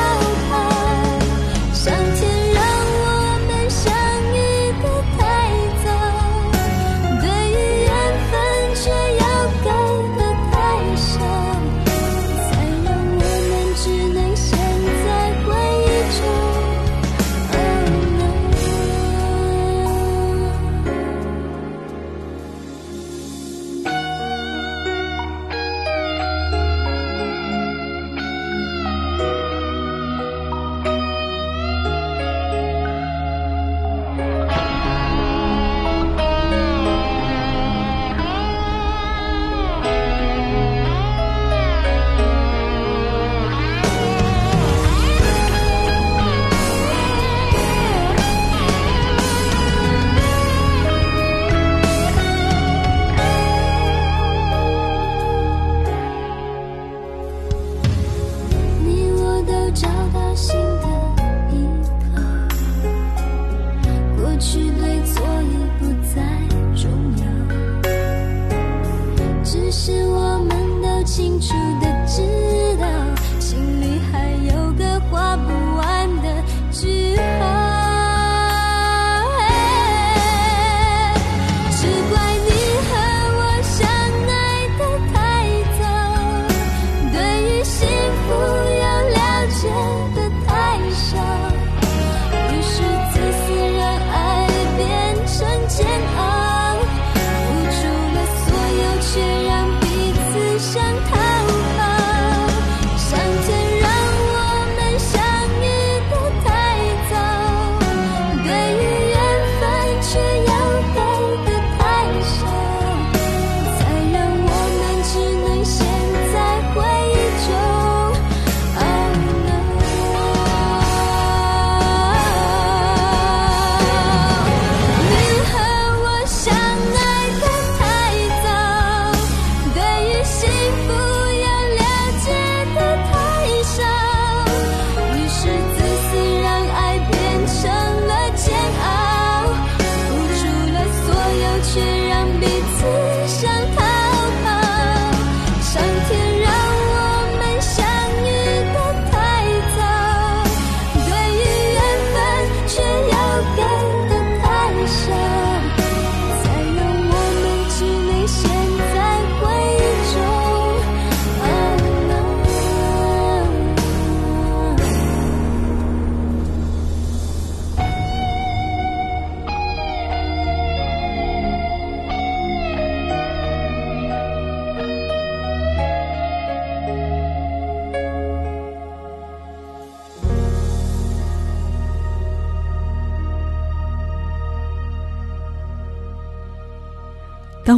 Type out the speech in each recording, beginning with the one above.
Oh.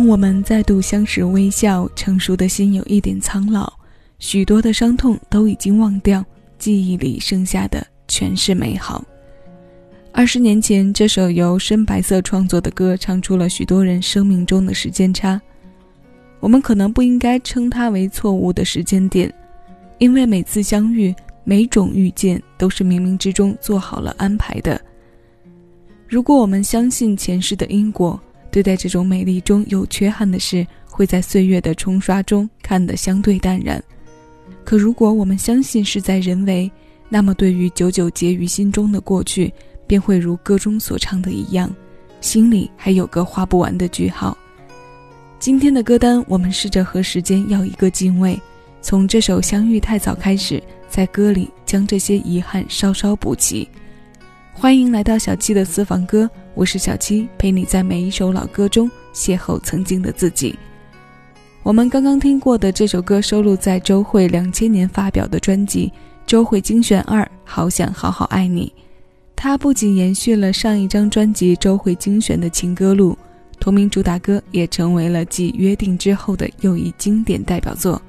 当我们再度相识微笑，成熟的心有一点苍老，许多的伤痛都已经忘掉，记忆里剩下的全是美好。二十年前，这首由深白色创作的歌，唱出了许多人生命中的时间差。我们可能不应该称它为错误的时间点，因为每次相遇，每种遇见，都是冥冥之中做好了安排的。如果我们相信前世的因果，对待这种美丽中有缺憾的事，会在岁月的冲刷中看得相对淡然；可如果我们相信事在人为，那么对于久久结于心中的过去，便会如歌中所唱的一样，心里还有个画不完的句号。今天的歌单，我们试着和时间要一个敬畏，从这首《相遇太早》开始，在歌里将这些遗憾稍稍补齐。欢迎来到小七的私房歌，我是小七，陪你在每一首老歌中邂逅曾经的自己。我们刚刚听过的这首歌收录在周慧两千年发表的专辑《周慧精选二》，好想好好爱你。它不仅延续了上一张专辑《周慧精选》的情歌路，同名主打歌也成为了继《约定》之后的又一经典代表作。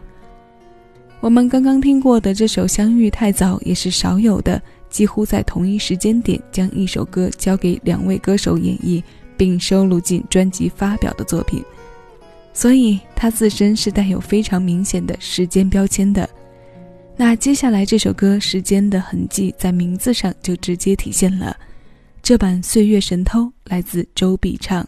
我们刚刚听过的这首《相遇太早》，也是少有的。几乎在同一时间点，将一首歌交给两位歌手演绎，并收录进专辑发表的作品，所以它自身是带有非常明显的时间标签的。那接下来这首歌，时间的痕迹在名字上就直接体现了。这版《岁月神偷》来自周笔畅。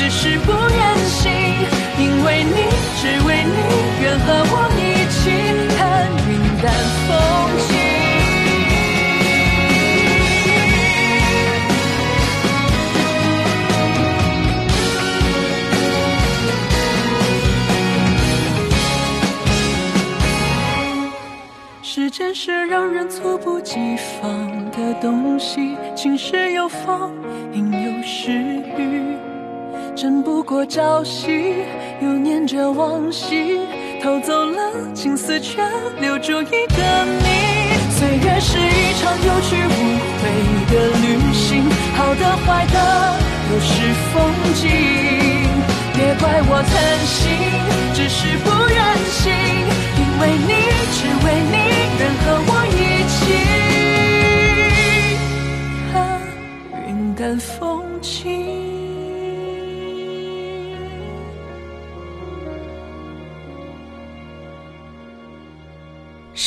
只是不愿醒，因为你，只为你。愿和我一起过朝夕，又念着往昔，偷走了青丝，却留住一个你。岁月是一场有去无回的旅行，好的坏的都是风景，别怪我贪心，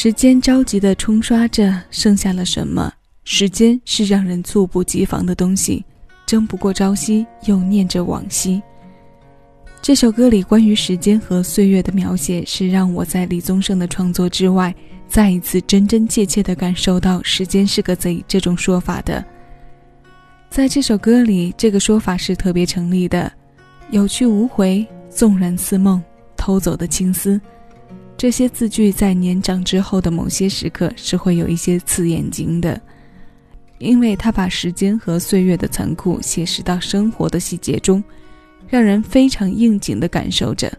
时间着急的冲刷着，剩下了什么？时间是让人猝不及防的东西，争不过朝夕，又念着往昔。这首歌里关于时间和岁月的描写，是让我在李宗盛的创作之外，再一次真真切切地感受到“时间是个贼”这种说法的。在这首歌里，这个说法是特别成立的。有去无回，纵然似梦，偷走的青丝，这些字句在年长之后的某些时刻是会有一些刺眼睛的，因为他把时间和岁月的残酷写实到生活的细节中。让人非常应景地感受着。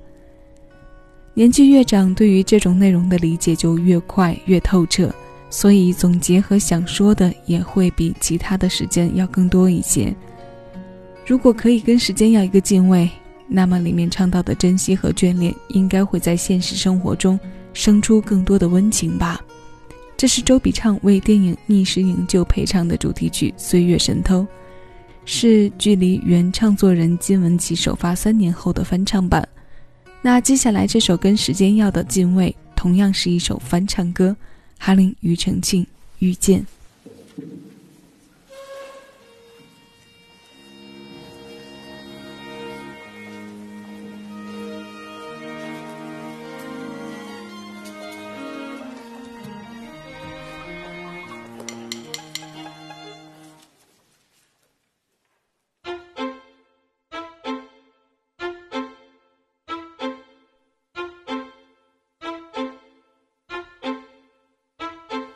年纪越长，对于这种内容的理解就越快越透彻，所以总结和想说的也会比其他的时间要更多一些。如果可以跟时间要一个敬畏，那么里面唱到的珍惜和眷恋，应该会在现实生活中生出更多的温情吧。这是周笔畅为电影《逆时营救》配唱的主题曲《岁月神偷》。是距离原唱作人金玟岐首发三年后的翻唱版。那接下来这首跟时间要的敬畏，同样是一首翻唱歌，哈林庾澄庆遇见。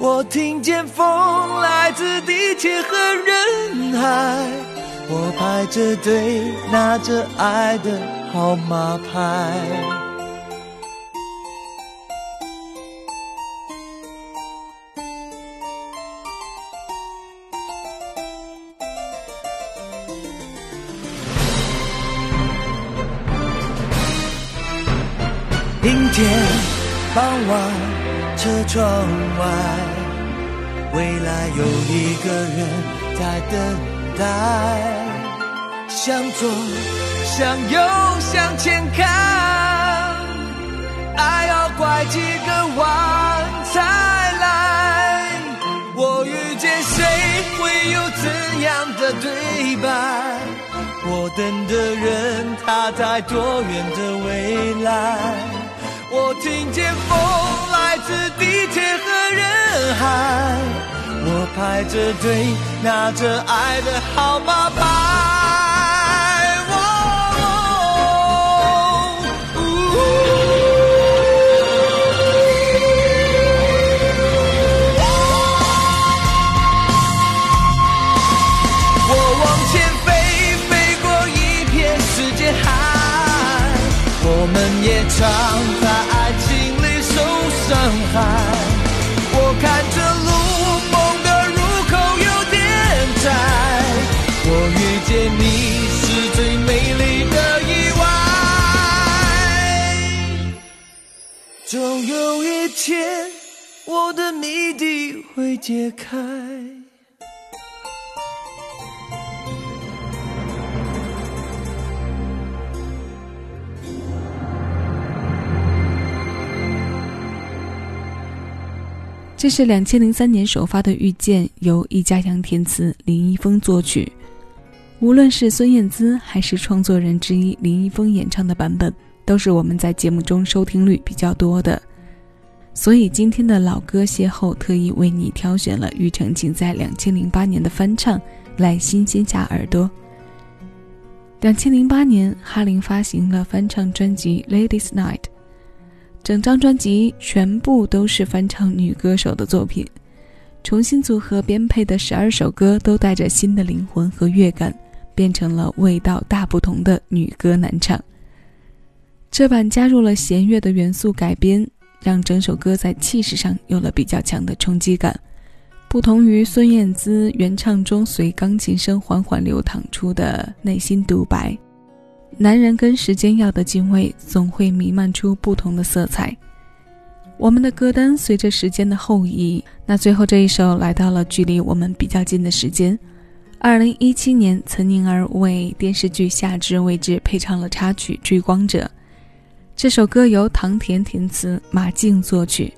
我听见风来自地铁和人海，我排着队拿着爱的号码牌。阴天傍晚。车窗外，未来有一个人在等待。向左，向右，向前看，爱要拐几个弯才来。我遇见谁，会有怎样的对白？我等的人，他在多远的未来？我听见风来自地铁和人海，我排着队拿着爱的号码牌。我往前飞，飞过一片时间海，我们也唱。海，我看着路，梦的入口有点窄，我遇见你是最美丽的意外，总有一天我的谜底会解开。这是两千零三年首发的《遇见》，由易家扬填词，林一峰作曲。无论是孙燕姿还是创作人之一林一峰演唱的版本，都是我们在节目中收听率比较多的。所以今天的老歌邂逅，特意为你挑选了庾澄庆在两千零八年的翻唱，来新鲜下耳朵。两千零八年，哈林发行了翻唱专辑《Ladies Night》。整张专辑全部都是翻唱女歌手的作品，重新组合编配的十二首歌都带着新的灵魂和乐感，变成了味道大不同的女歌男唱。这版加入了弦乐的元素改编，让整首歌在气势上有了比较强的冲击感，不同于孙燕姿原唱中随钢琴声缓缓流淌出的内心独白。男人跟时间要的敬畏，总会弥漫出不同的色彩。我们的歌单随着时间的后移，那最后这一首来到了距离我们比较近的时间。二零一七年，岑宁儿为电视剧《夏至未至》配唱了插曲《追光者》。这首歌由唐田填词，马竞作曲。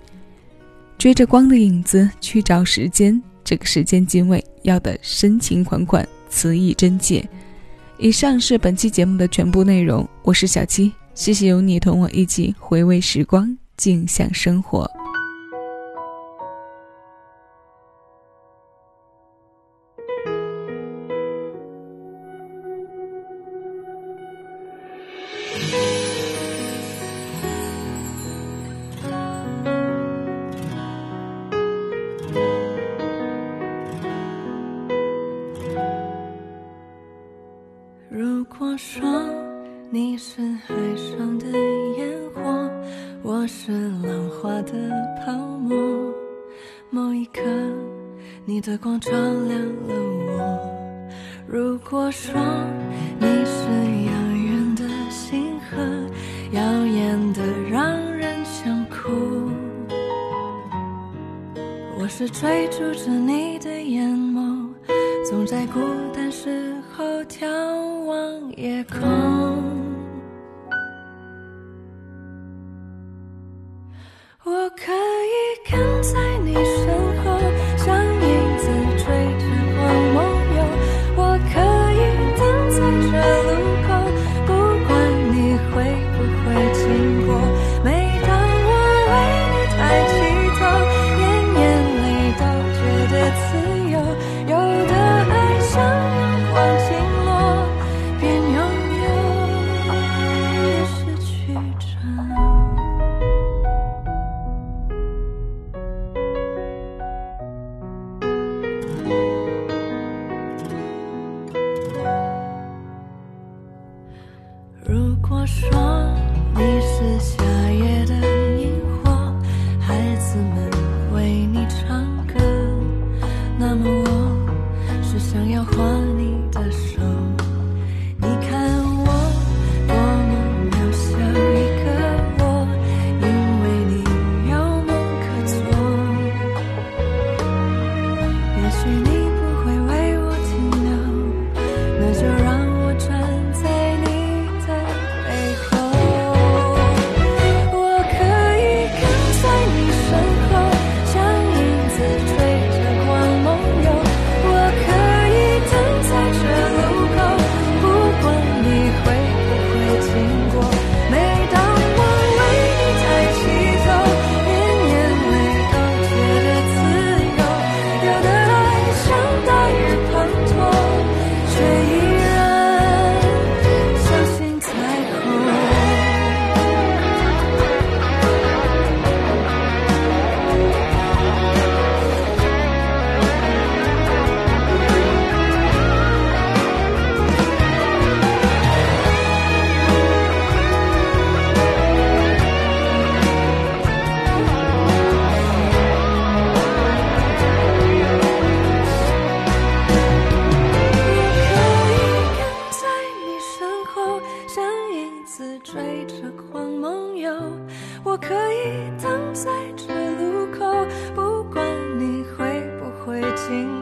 追着光的影子去找时间，这个时间敬畏要的深情款款，词意真切。以上是本期节目的全部内容，我是小七，谢谢有你同我一起回味时光，静享生活。追逐着你的眼眸，总在孤单时候眺望夜空。以